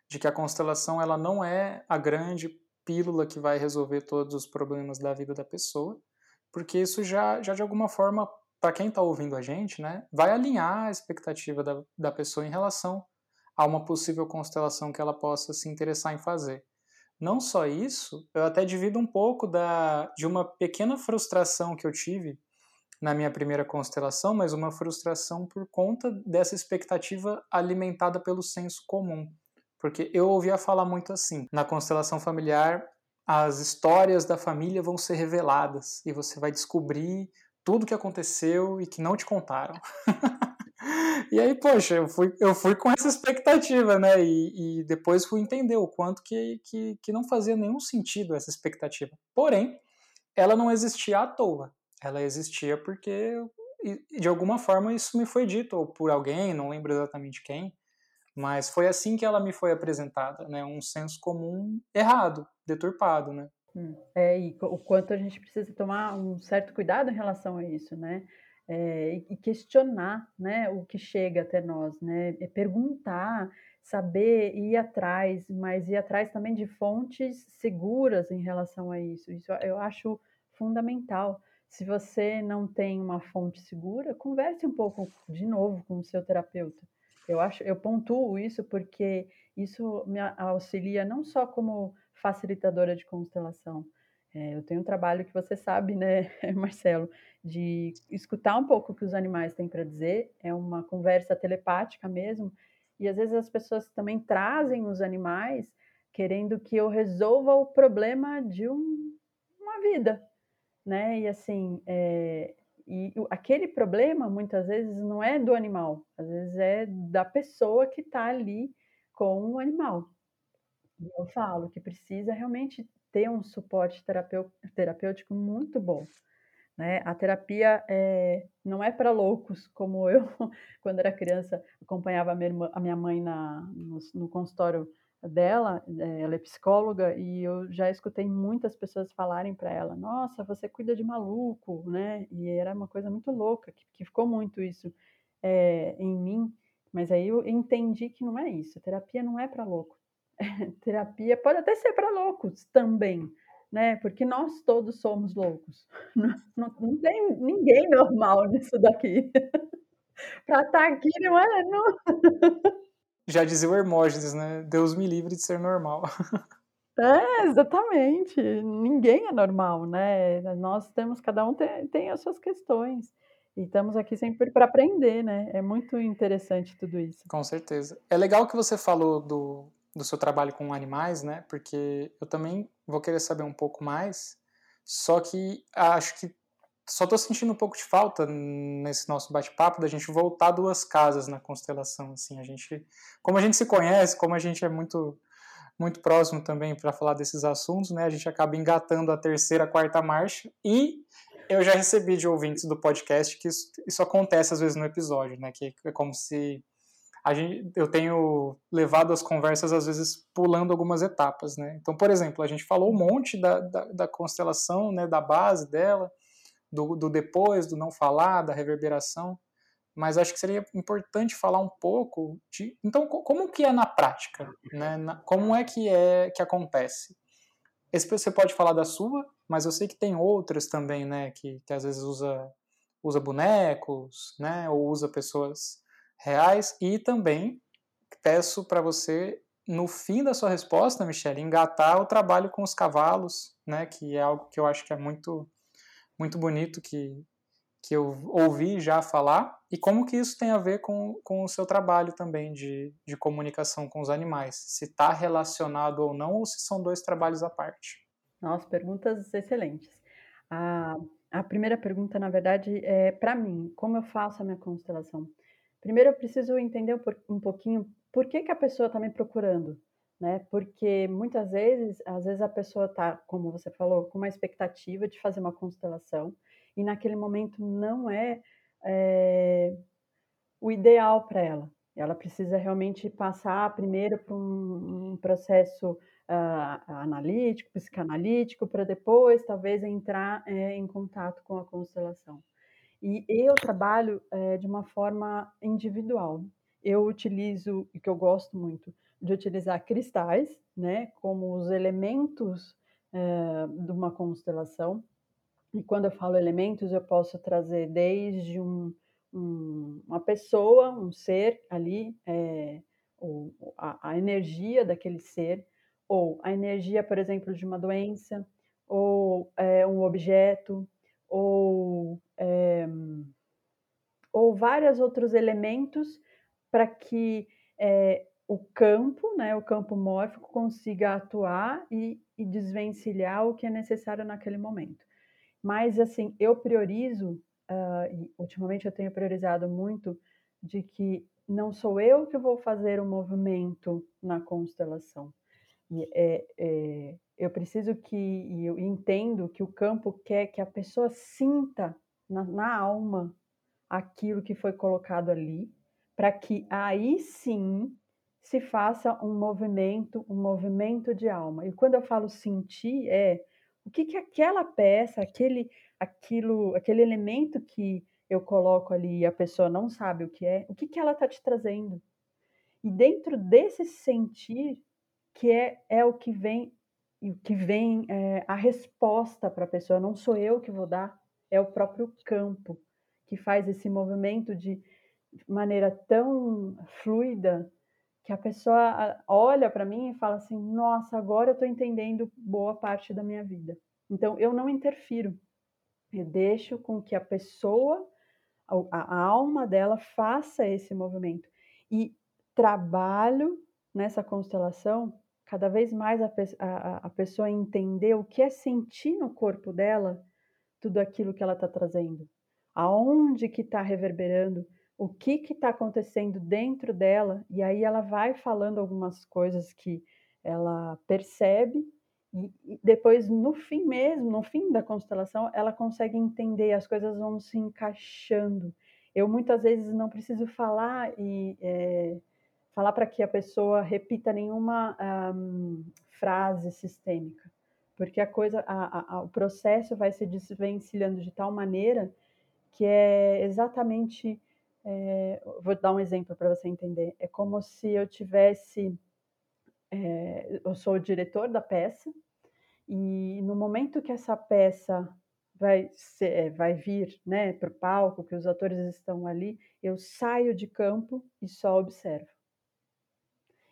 Speaker 1: de que a constelação ela não é a grande pílula que vai resolver todos os problemas da vida da pessoa, porque isso já, já de alguma forma, para quem está ouvindo a gente, né, vai alinhar a expectativa da, da pessoa em relação a uma possível constelação que ela possa se interessar em fazer. Não só isso, eu até divido um pouco da, de uma pequena frustração que eu tive na minha primeira constelação, mas uma frustração por conta dessa expectativa alimentada pelo senso comum. Porque eu ouvia falar muito assim: na constelação familiar, as histórias da família vão ser reveladas e você vai descobrir tudo que aconteceu e que não te contaram. e aí, poxa, eu fui, eu fui com essa expectativa, né? E, e depois fui entender o quanto que, que, que não fazia nenhum sentido essa expectativa. Porém, ela não existia à toa. Ela existia porque, de alguma forma, isso me foi dito, ou por alguém, não lembro exatamente quem, mas foi assim que ela me foi apresentada, né? Um senso comum errado, deturpado, né?
Speaker 2: Hum, é, e o quanto a gente precisa tomar um certo cuidado em relação a isso, né? É, e questionar, né, o que chega até nós, né? É perguntar, saber, ir atrás, mas ir atrás também de fontes seguras em relação a isso. Isso eu acho fundamental. Se você não tem uma fonte segura, converse um pouco de novo com o seu terapeuta eu acho, eu pontuo isso porque isso me auxilia não só como facilitadora de constelação. É, eu tenho um trabalho que você sabe, né, Marcelo, de escutar um pouco o que os animais têm para dizer. É uma conversa telepática mesmo. E às vezes as pessoas também trazem os animais querendo que eu resolva o problema de um, uma vida, né? E assim, é, e aquele problema, muitas vezes, não é do animal, às vezes é da pessoa que está ali com o animal. E eu falo que precisa realmente ter um suporte terapêutico muito bom. Né? A terapia é, não é para loucos, como eu, quando era criança, acompanhava a minha, irmã, a minha mãe na, no, no consultório dela, eh, ela é psicóloga e eu já escutei muitas pessoas falarem para ela: "Nossa, você cuida de maluco", né? E era uma coisa muito louca, que, que ficou muito isso é, em mim. Mas aí eu entendi que não é isso. Terapia não é para louco. Terapia pode até ser para loucos também, né? Porque nós todos somos loucos. Não, não, não tem ninguém normal nisso daqui. para estar tá aqui não é. Não...
Speaker 1: Já dizia o Hermógenes, né? Deus me livre de ser normal.
Speaker 2: É, exatamente. Ninguém é normal, né? Nós temos, cada um tem, tem as suas questões. E estamos aqui sempre para aprender, né? É muito interessante tudo isso.
Speaker 1: Com certeza. É legal que você falou do, do seu trabalho com animais, né? Porque eu também vou querer saber um pouco mais. Só que acho que só estou sentindo um pouco de falta nesse nosso bate-papo da gente voltar duas casas na constelação, assim, a gente, como a gente se conhece, como a gente é muito muito próximo também para falar desses assuntos, né? A gente acaba engatando a terceira, quarta marcha e eu já recebi de ouvintes do podcast que isso, isso acontece às vezes no episódio, né? Que é como se a gente, eu tenho levado as conversas às vezes pulando algumas etapas, né? Então, por exemplo, a gente falou um monte da, da, da constelação, né? Da base dela do, do depois, do não falar, da reverberação, mas acho que seria importante falar um pouco de, então, como que é na prática, né? Como é que é que acontece? Esse você pode falar da sua, mas eu sei que tem outras também, né, que, que às vezes usa usa bonecos, né, ou usa pessoas reais e também peço para você no fim da sua resposta, Michelle, engatar o trabalho com os cavalos, né, que é algo que eu acho que é muito muito bonito que, que eu ouvi já falar e como que isso tem a ver com, com o seu trabalho também de, de comunicação com os animais, se está relacionado ou não, ou se são dois trabalhos à parte.
Speaker 2: Nossa, perguntas excelentes. A, a primeira pergunta, na verdade, é para mim, como eu faço a minha constelação? Primeiro, eu preciso entender um, pouquinho por que, que a pessoa está me procurando né? Porque muitas vezes, às vezes a pessoa está, como você falou, com uma expectativa de fazer uma constelação e naquele momento não é, é o ideal para ela. Ela precisa realmente passar primeiro por um, um processo uh, analítico, psicanalítico, para depois talvez entrar é, em contato com a constelação. E eu trabalho é, de uma forma individual. Eu utilizo, e que eu gosto muito, de utilizar cristais, né, como os elementos é, de uma constelação. E quando eu falo elementos, eu posso trazer desde um, um, uma pessoa, um ser ali, é, ou a, a energia daquele ser, ou a energia, por exemplo, de uma doença, ou é, um objeto, ou, é, ou vários outros elementos para que é, o campo, né, o campo mórfico, consiga atuar e, e desvencilhar o que é necessário naquele momento. Mas, assim, eu priorizo, uh, e ultimamente eu tenho priorizado muito, de que não sou eu que vou fazer o movimento na constelação. É, é, eu preciso que, e eu entendo que o campo quer que a pessoa sinta na, na alma aquilo que foi colocado ali, para que aí sim se faça um movimento, um movimento de alma. E quando eu falo sentir, é o que, que aquela peça, aquele, aquilo, aquele elemento que eu coloco ali e a pessoa não sabe o que é, o que, que ela está te trazendo? E dentro desse sentir, que é, é o que vem, o que vem é, a resposta para a pessoa, não sou eu que vou dar, é o próprio campo que faz esse movimento de maneira tão fluida que a pessoa olha para mim e fala assim: nossa, agora eu estou entendendo boa parte da minha vida. Então eu não interfiro, eu deixo com que a pessoa, a, a alma dela, faça esse movimento. E trabalho nessa constelação cada vez mais a, a, a pessoa entender o que é sentir no corpo dela tudo aquilo que ela está trazendo, aonde que está reverberando o que está acontecendo dentro dela, e aí ela vai falando algumas coisas que ela percebe, e, e depois, no fim mesmo, no fim da constelação, ela consegue entender, as coisas vão se encaixando. Eu muitas vezes não preciso falar e é, falar para que a pessoa repita nenhuma um, frase sistêmica, porque a coisa, a, a, o processo vai se desvencilhando de tal maneira que é exatamente é, vou dar um exemplo para você entender. É como se eu tivesse. É, eu sou o diretor da peça, e no momento que essa peça vai, ser, eh, vai vir né, para o palco, que os atores estão ali, eu saio de campo e só observo.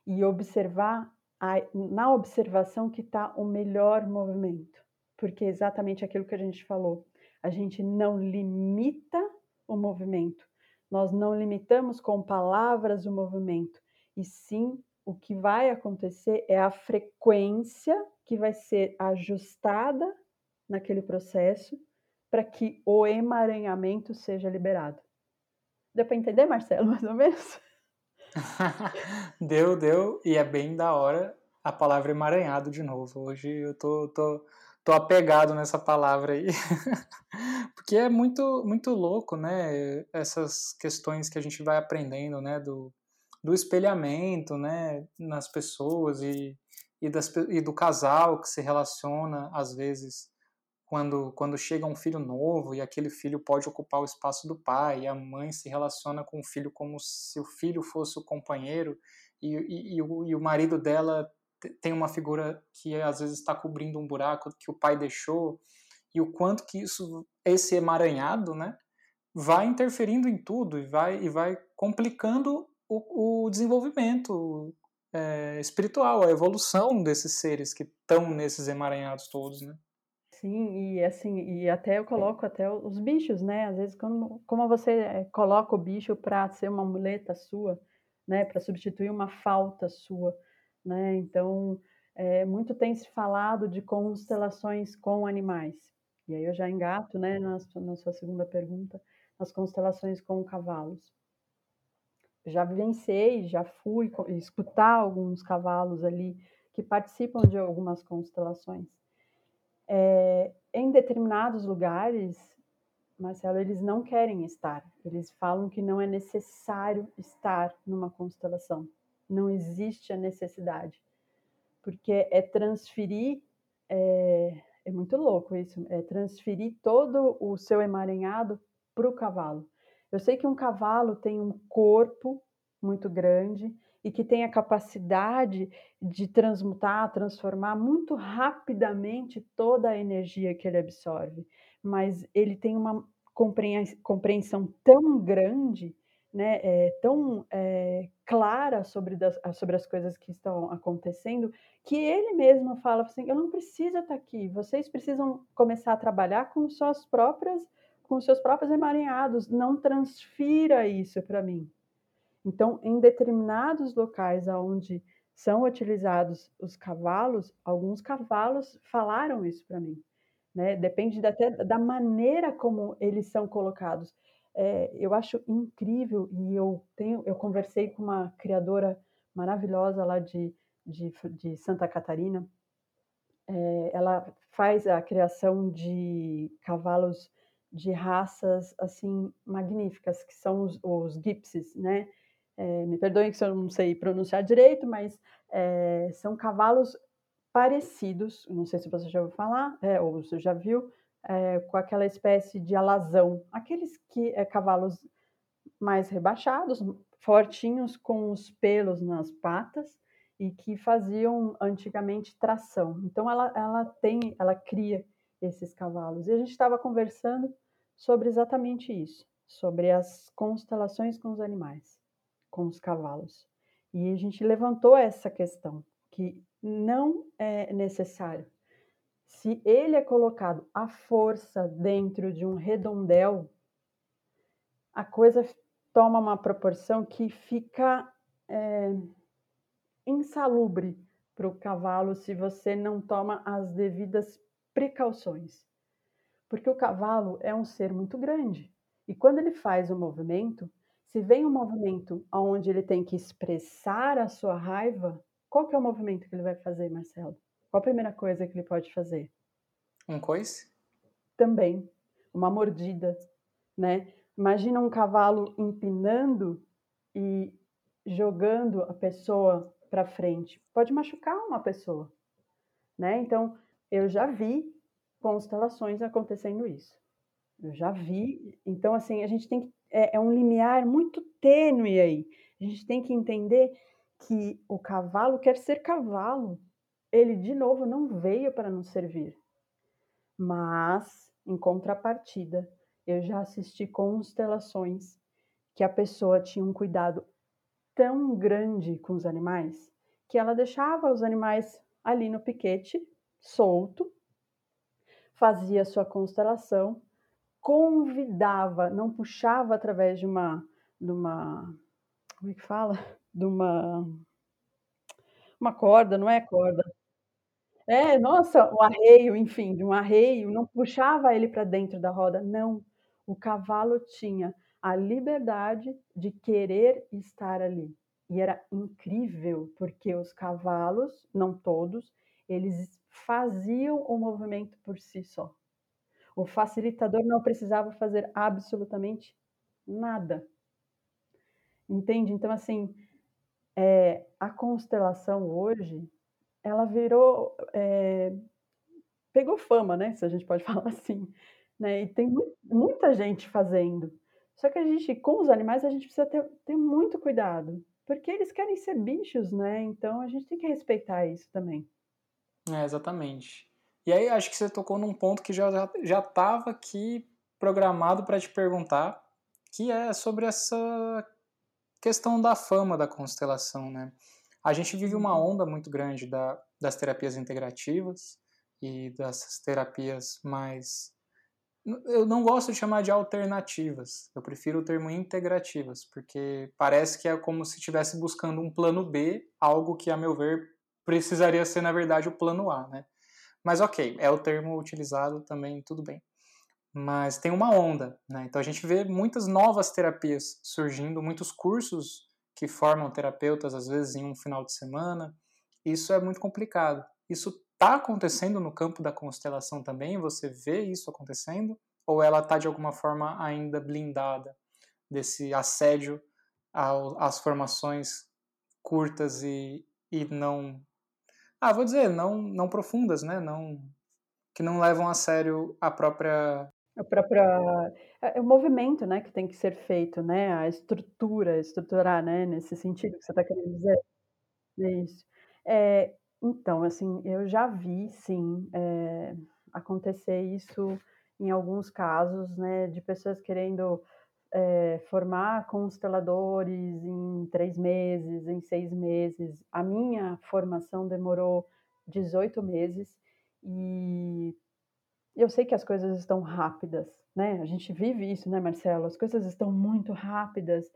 Speaker 2: E observar, a, na observação que está o melhor movimento. Porque é exatamente aquilo que a gente falou. A gente não limita o movimento, nós não limitamos com palavras o movimento, e sim o que vai acontecer é a frequência que vai ser ajustada naquele processo para que o emaranhamento seja liberado. Deu para entender, Marcelo, mais ou menos?
Speaker 1: deu, deu, e é bem da hora a palavra emaranhado de novo. Hoje eu tô, tô, tô apegado nessa palavra aí. Porque é muito, muito louco, né? Essas questões que a gente vai aprendendo, né? Do, do espelhamento, né? Nas pessoas e, e, das, e do casal que se relaciona, às vezes, quando, quando chega um filho novo e aquele filho pode ocupar o espaço do pai, e a mãe se relaciona com o filho como se o filho fosse o companheiro, e, e, e, o, e o marido dela tem uma figura que às vezes está cobrindo um buraco que o pai deixou e o quanto que isso esse emaranhado, né, vai interferindo em tudo e vai e vai complicando o, o desenvolvimento é, espiritual, a evolução desses seres que estão nesses emaranhados todos, né?
Speaker 2: Sim, e assim, e até eu coloco até os bichos, né? Às vezes, como, como você coloca o bicho para ser uma muleta sua, né? Para substituir uma falta sua né? Então, é, muito tem se falado de constelações com animais. E aí eu já engato, né, na, na sua segunda pergunta, as constelações com cavalos. Já vivenciei, já fui escutar alguns cavalos ali que participam de algumas constelações. É, em determinados lugares, Marcelo, eles não querem estar. Eles falam que não é necessário estar numa constelação. Não existe a necessidade. Porque é transferir. É, é muito louco isso. É transferir todo o seu emaranhado para o cavalo. Eu sei que um cavalo tem um corpo muito grande e que tem a capacidade de transmutar, transformar muito rapidamente toda a energia que ele absorve, mas ele tem uma compreensão tão grande, né, é, tão é, clara sobre, das, sobre as coisas que estão acontecendo, que ele mesmo fala assim: eu não preciso estar aqui, vocês precisam começar a trabalhar com suas próprias, com seus próprios emaranhados, não transfira isso para mim. Então, em determinados locais onde são utilizados os cavalos, alguns cavalos falaram isso para mim. Né? Depende até da maneira como eles são colocados. É, eu acho incrível e eu tenho, eu conversei com uma criadora maravilhosa lá de, de, de Santa Catarina. É, ela faz a criação de cavalos de raças assim magníficas, que são os, os né? É, me perdoem se eu não sei pronunciar direito, mas é, são cavalos parecidos, não sei se você já ouviu falar, é, ou você já viu, é, com aquela espécie de alazão, aqueles que é, cavalos mais rebaixados, fortinhos, com os pelos nas patas e que faziam antigamente tração. Então ela, ela tem, ela cria esses cavalos. E a gente estava conversando sobre exatamente isso, sobre as constelações com os animais com os cavalos. E a gente levantou essa questão, que não é necessário. Se ele é colocado à força dentro de um redondel, a coisa toma uma proporção que fica é, insalubre para o cavalo se você não toma as devidas precauções. Porque o cavalo é um ser muito grande. E quando ele faz o movimento, se vem um movimento onde ele tem que expressar a sua raiva, qual que é o movimento que ele vai fazer, Marcelo? Qual a primeira coisa que ele pode fazer?
Speaker 1: Um coice?
Speaker 2: Também. Uma mordida, né? Imagina um cavalo empinando e jogando a pessoa para frente. Pode machucar uma pessoa, né? Então, eu já vi constelações acontecendo isso. Eu já vi. Então, assim, a gente tem que é, é um limiar muito tênue aí. A gente tem que entender que o cavalo quer ser cavalo. Ele, de novo, não veio para nos servir. Mas, em contrapartida, eu já assisti constelações que a pessoa tinha um cuidado tão grande com os animais que ela deixava os animais ali no piquete, solto, fazia sua constelação convidava, não puxava através de uma, de uma, como é que fala? De uma, uma corda, não é corda. É, nossa, o arreio, enfim, de um arreio, não puxava ele para dentro da roda, não. O cavalo tinha a liberdade de querer estar ali. E era incrível, porque os cavalos, não todos, eles faziam o movimento por si só. O facilitador não precisava fazer absolutamente nada. Entende? Então, assim, é, a constelação hoje, ela virou. É, pegou fama, né? Se a gente pode falar assim. Né? E tem mu muita gente fazendo. Só que a gente, com os animais, a gente precisa ter, ter muito cuidado. Porque eles querem ser bichos, né? Então a gente tem que respeitar isso também.
Speaker 1: É, exatamente. E aí acho que você tocou num ponto que já já estava aqui programado para te perguntar, que é sobre essa questão da fama da constelação, né? A gente vive uma uhum. onda muito grande da, das terapias integrativas e dessas terapias mais eu não gosto de chamar de alternativas, eu prefiro o termo integrativas, porque parece que é como se estivesse buscando um plano B, algo que, a meu ver, precisaria ser, na verdade, o plano A, né? Mas ok, é o termo utilizado também, tudo bem. Mas tem uma onda, né? Então a gente vê muitas novas terapias surgindo, muitos cursos que formam terapeutas, às vezes em um final de semana. Isso é muito complicado. Isso está acontecendo no campo da constelação também? Você vê isso acontecendo? ou ela está de alguma forma ainda blindada desse assédio às formações curtas e, e não ah vou dizer não não profundas né não que não levam a sério a própria
Speaker 2: a própria é, é o movimento, né, que tem que ser feito, né, a estrutura, estruturar, né, nesse sentido que você está querendo dizer? Isso. É, então, assim, eu já vi sim, eh, acontecer isso em alguns casos, né, de pessoas querendo, eh, formar consteladores em 3 meses, em 6 meses. A minha formação demorou 18 meses, e eu sei que as coisas estão rápidas, né, a gente vive isso, né, Marcelo, as coisas estão muito rápidas,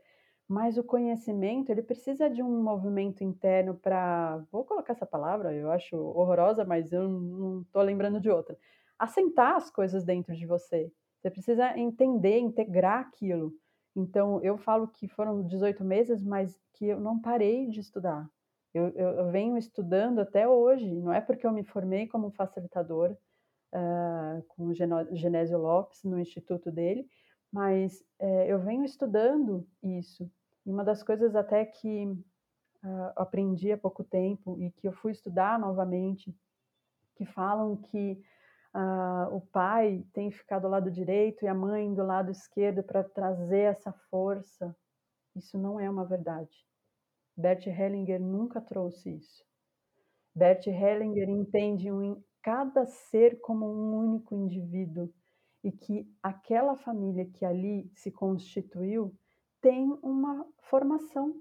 Speaker 2: mas o conhecimento, ele precisa de um movimento interno para vou colocar essa palavra, eu acho horrorosa, mas eu não estou lembrando de outra. Assentar as coisas dentro de você. Você precisa entender, integrar aquilo. Então, eu falo que foram 18 meses, mas que eu não parei de estudar. Eu, eu, eu venho estudando até hoje, não é porque eu me formei como facilitadora, uh, com o Genésio Lopes, no instituto dele, mas é, eu venho estudando isso. E uma das coisas até que uh, aprendi há pouco tempo e que eu fui estudar novamente, que falam que uh, o pai tem ficar do lado direito e a mãe do lado esquerdo para trazer essa força. Isso não é uma verdade. Bert Hellinger nunca trouxe isso. Bert Hellinger entende um, cada ser como um único indivíduo e que aquela família que ali se constituiu tem uma formação,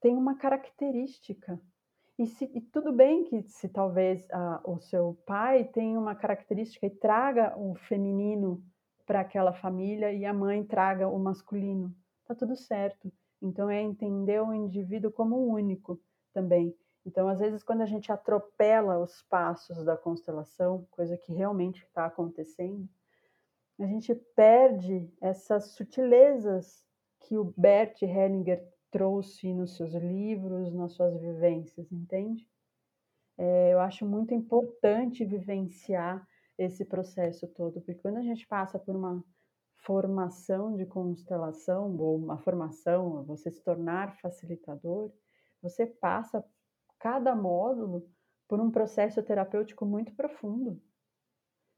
Speaker 2: tem uma característica. E, se, e tudo bem que se talvez ah, o seu pai tenha uma característica e traga o feminino para aquela família e a mãe traga o masculino, tá tudo certo. Então é entender o indivíduo como único também. Então, às vezes, quando a gente atropela os passos da constelação, coisa que realmente está acontecendo, a gente perde essas sutilezas que o Bert Hellinger trouxe nos seus livros, nas suas vivências, entende? É, eu acho muito importante vivenciar esse processo todo, porque quando a gente passa por uma formação de constelação, ou uma formação, você se tornar facilitador, você passa cada módulo por um processo terapêutico muito profundo.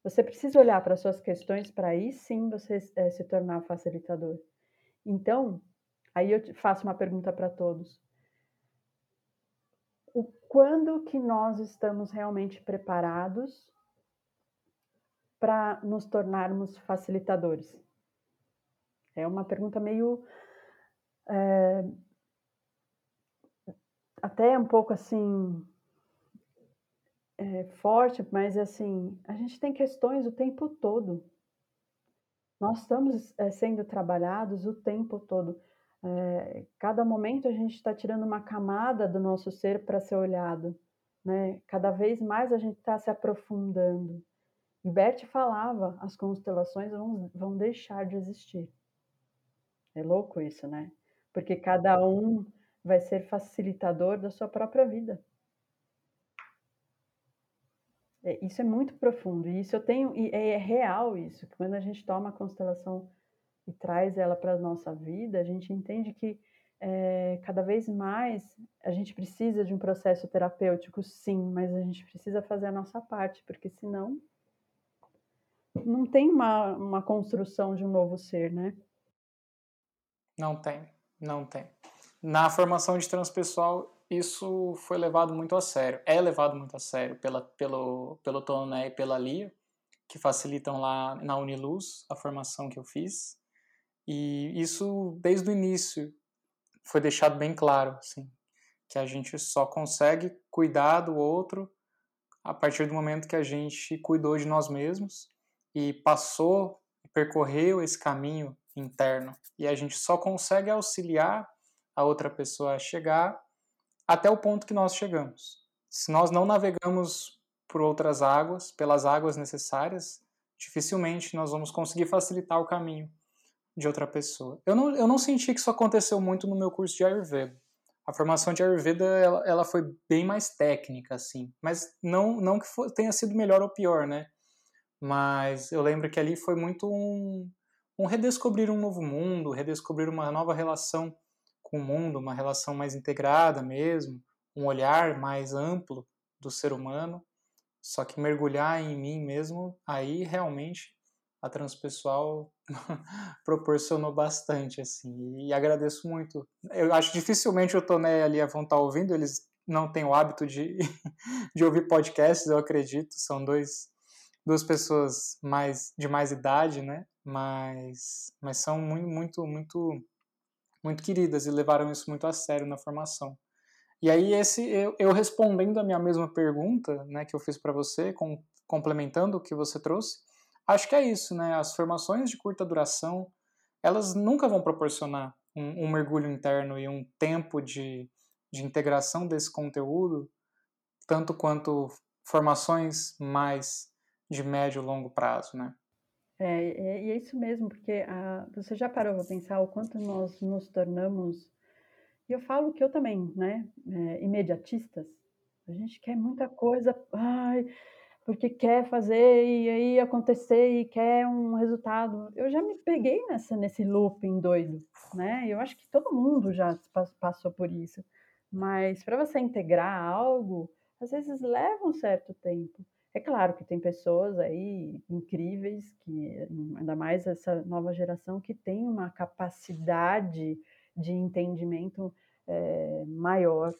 Speaker 2: Você precisa olhar para suas questões para aí sim você é, se tornar facilitador. Então, aí eu faço uma pergunta para todos. O quando que nós estamos realmente preparados para nos tornarmos facilitadores? É uma pergunta meio é, até um pouco assim é, forte, mas assim a gente tem questões o tempo todo. Nós estamos é, sendo trabalhados o tempo todo. É, cada momento a gente está tirando uma camada do nosso ser para ser olhado. Né? Cada vez mais a gente está se aprofundando. E Bert falava, as constelações vão, vão deixar de existir. É louco isso, né? Porque cada um vai ser facilitador da sua própria vida. É, isso é muito profundo, e isso eu tenho, e é, é real isso, que quando a gente toma a constelação e traz ela para a nossa vida, a gente entende que é, cada vez mais a gente precisa de um processo terapêutico, sim, mas a gente precisa fazer a nossa parte, porque senão não tem uma, uma construção de um novo ser, né?
Speaker 1: Não tem, não tem. Na formação de transpessoal, isso foi levado muito a sério, é levado muito a sério pela, pelo, pelo Toné e pela Lia, que facilitam lá na Uniluz a formação que eu fiz. E isso, desde o início, foi deixado bem claro, assim, que a gente só consegue cuidar do outro a partir do momento que a gente cuidou de nós mesmos e passou, percorreu esse caminho interno. E a gente só consegue auxiliar a outra pessoa a chegar até o ponto que nós chegamos. Se nós não navegamos por outras águas, pelas águas necessárias, dificilmente nós vamos conseguir facilitar o caminho de outra pessoa. Eu não, eu não senti que isso aconteceu muito no meu curso de Ayurveda. A formação de Ayurveda ela, ela foi bem mais técnica, assim, mas não, não que for, tenha sido melhor ou pior, né? mas eu lembro que ali foi muito um, um redescobrir um novo mundo, redescobrir uma nova relação com o mundo, uma relação mais integrada mesmo, um olhar mais amplo do ser humano. Só que mergulhar em mim mesmo, aí realmente a transpessoal proporcionou bastante, assim, e agradeço muito. Eu acho dificilmente o Toné e a Lia vão estar ouvindo, eles não têm o hábito de, de ouvir podcasts, eu acredito, são dois, duas pessoas mais de mais idade, né, mas, mas são muito, muito, muito, muito queridas e levaram isso muito a sério na formação. E aí esse eu, eu respondendo a minha mesma pergunta, né, que eu fiz para você, com, complementando o que você trouxe, acho que é isso, né? As formações de curta duração, elas nunca vão proporcionar um, um mergulho interno e um tempo de, de integração desse conteúdo, tanto quanto formações mais de médio e longo prazo, né?
Speaker 2: É, é, e é isso mesmo, porque a, você já parou para pensar o quanto nós nos tornamos e eu falo que eu também, né, é, imediatistas, a gente quer muita coisa, ai, porque quer fazer e aí acontecer e quer um resultado. Eu já me peguei nessa nesse looping doido, né? Eu acho que todo mundo já passou por isso. Mas para você integrar algo, às vezes leva um certo tempo. É claro que tem pessoas aí incríveis que ainda mais essa nova geração que tem uma capacidade de entendimento é, maior,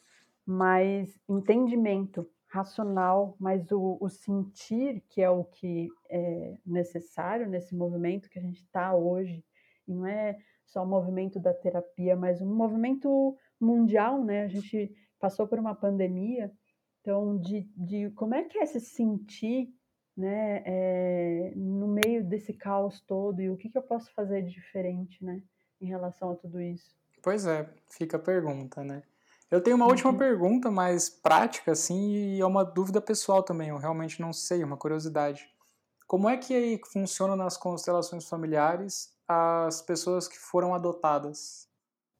Speaker 2: mais entendimento racional, mas o, o, sentir, que é o que é necessário nesse movimento que a gente está hoje, e não é só o movimento da terapia, mas um movimento mundial, né? A gente passou por uma pandemia, então, de, de como é que é se sentir né, é, no meio desse caos todo e o que, que eu posso fazer de diferente, né, em relação a tudo isso?
Speaker 1: Pois é, fica a pergunta, né? Eu tenho uma uhum. última pergunta mais prática, assim, e é uma dúvida pessoal também, eu realmente não sei, é uma curiosidade. Como é que aí funciona nas constelações familiares as pessoas que foram adotadas?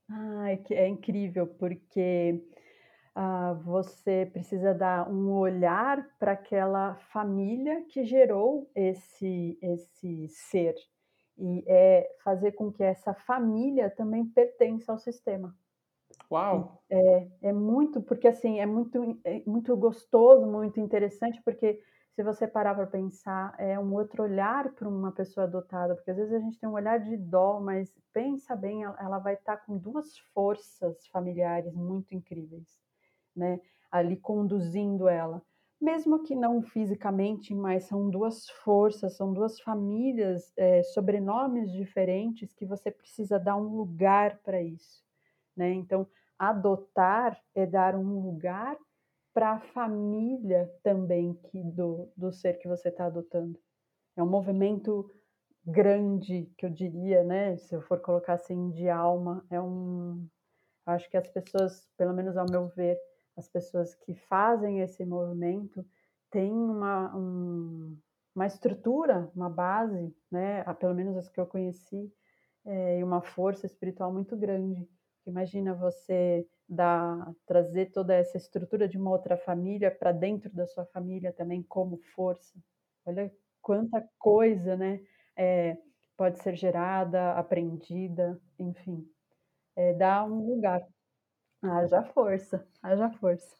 Speaker 2: Ah, é, é incrível, porque ah, você precisa dar um olhar para aquela família que gerou esse, esse ser e é fazer com que essa família também pertença ao sistema.
Speaker 1: Uau!
Speaker 2: É, é muito, porque assim, é muito, é muito gostoso, muito interessante, porque se você parar para pensar, é um outro olhar para uma pessoa adotada, porque às vezes a gente tem um olhar de dó, mas pensa bem, ela vai estar tá com duas forças familiares muito incríveis, né? Ali conduzindo ela mesmo que não fisicamente, mas são duas forças, são duas famílias, é, sobrenomes diferentes que você precisa dar um lugar para isso, né? Então, adotar é dar um lugar para a família também que do, do ser que você está adotando. É um movimento grande, que eu diria, né? Se eu for colocar assim de alma, é um. Acho que as pessoas, pelo menos ao meu ver, as pessoas que fazem esse movimento têm uma, um, uma estrutura, uma base, né, pelo menos as que eu conheci, é, e uma força espiritual muito grande. Imagina você dar, trazer toda essa estrutura de uma outra família para dentro da sua família também como força. Olha quanta coisa, né? É, pode ser gerada, aprendida, enfim. É, dá um lugar. Haja força, haja força.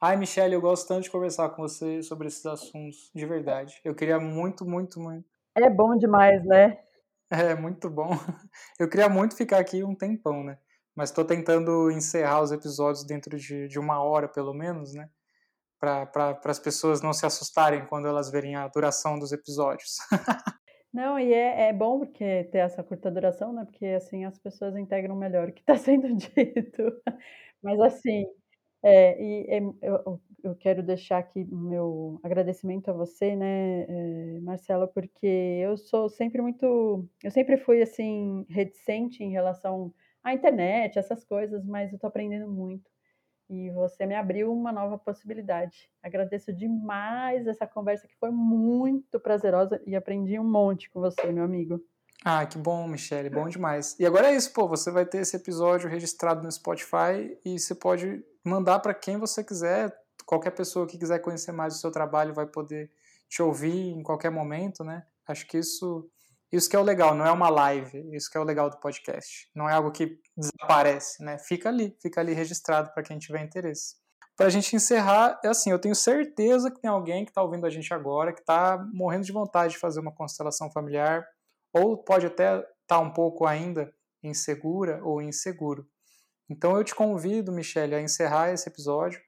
Speaker 1: Ai, Michelle, eu gosto tanto de conversar com você sobre esses assuntos, de verdade. Eu queria muito, muito, muito.
Speaker 2: É bom demais, né?
Speaker 1: É, muito bom. Eu queria muito ficar aqui um tempão, né? Mas estou tentando encerrar os episódios dentro de, de uma hora, pelo menos, né? Para pra, as pessoas não se assustarem quando elas verem a duração dos episódios.
Speaker 2: Não, e é, é bom porque ter essa curta duração, né? Porque assim as pessoas integram melhor o que está sendo dito. Mas assim, é, e é, eu, eu quero deixar aqui meu agradecimento a você, né, é, Marcela, porque eu sou sempre muito, eu sempre fui assim reticente em relação à internet, essas coisas, mas eu estou aprendendo muito e você me abriu uma nova possibilidade. Agradeço demais essa conversa que foi muito prazerosa e aprendi um monte com você, meu amigo.
Speaker 1: Ah, que bom, Michele, bom demais. E agora é isso, pô, você vai ter esse episódio registrado no Spotify e você pode mandar para quem você quiser, qualquer pessoa que quiser conhecer mais o seu trabalho vai poder te ouvir em qualquer momento, né? Acho que isso isso que é o legal, não é uma live, isso que é o legal do podcast. Não é algo que desaparece, né? Fica ali, fica ali registrado para quem tiver interesse. Para a gente encerrar, é assim, eu tenho certeza que tem alguém que está ouvindo a gente agora que está morrendo de vontade de fazer uma constelação familiar, ou pode até estar tá um pouco ainda insegura ou inseguro. Então eu te convido, Michelle, a encerrar esse episódio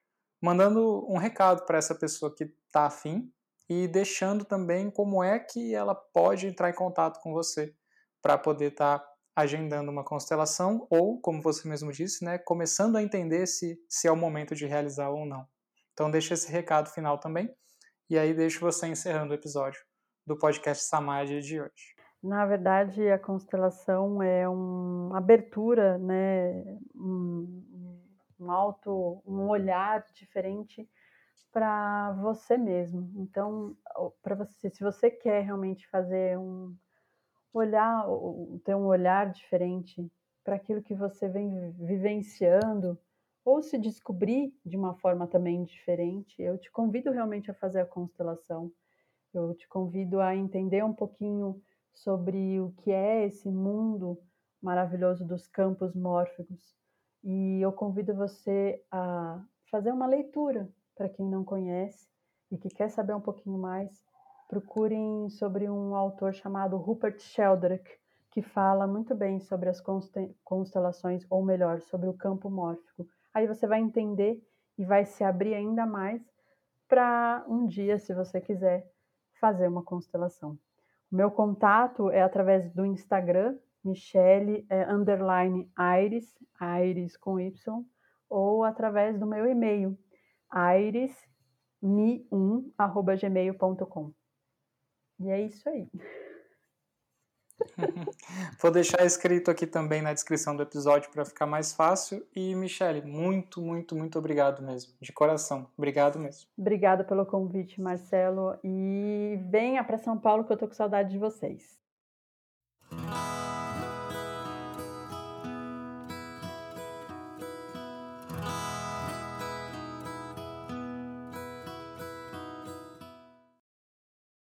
Speaker 1: mandando um recado para essa pessoa que está afim e deixando também como é que ela pode entrar em contato com você para poder estar tá agendando uma constelação ou, como você mesmo disse, né, começando a entender se, se é o momento de realizar ou não. Então deixa esse recado final também e aí deixo você encerrando o episódio do podcast Samadhi de hoje.
Speaker 2: Na verdade, a constelação é uma abertura, né, um alto, um olhar diferente para você mesmo. Então, para você, se você quer realmente fazer um olhar, ter um olhar diferente para aquilo que você vem vivenciando, ou se descobrir de uma forma também diferente, eu te convido realmente a fazer a constelação. Eu te convido a entender um pouquinho sobre o que é esse mundo maravilhoso dos campos mórficos. E eu convido você a fazer uma leitura para quem não conhece e que quer saber um pouquinho mais. Procurem sobre um autor chamado Rupert Sheldrake, que fala muito bem sobre as constelações, ou melhor, sobre o campo mórfico. Aí você vai entender e vai se abrir ainda mais para um dia, se você quiser, fazer uma constelação. Meu contato é através do Instagram, Michele é, underline Iris, Iris com Y, ou através do meu e-mail, irisme1.gmail.com. E é isso aí.
Speaker 1: Vou deixar escrito aqui também na descrição do episódio para ficar mais fácil. E, Michele, muito, muito, muito obrigado mesmo. De coração. Obrigado mesmo.
Speaker 2: Obrigada pelo convite, Marcelo. E venha para São Paulo que eu tô com saudade de vocês.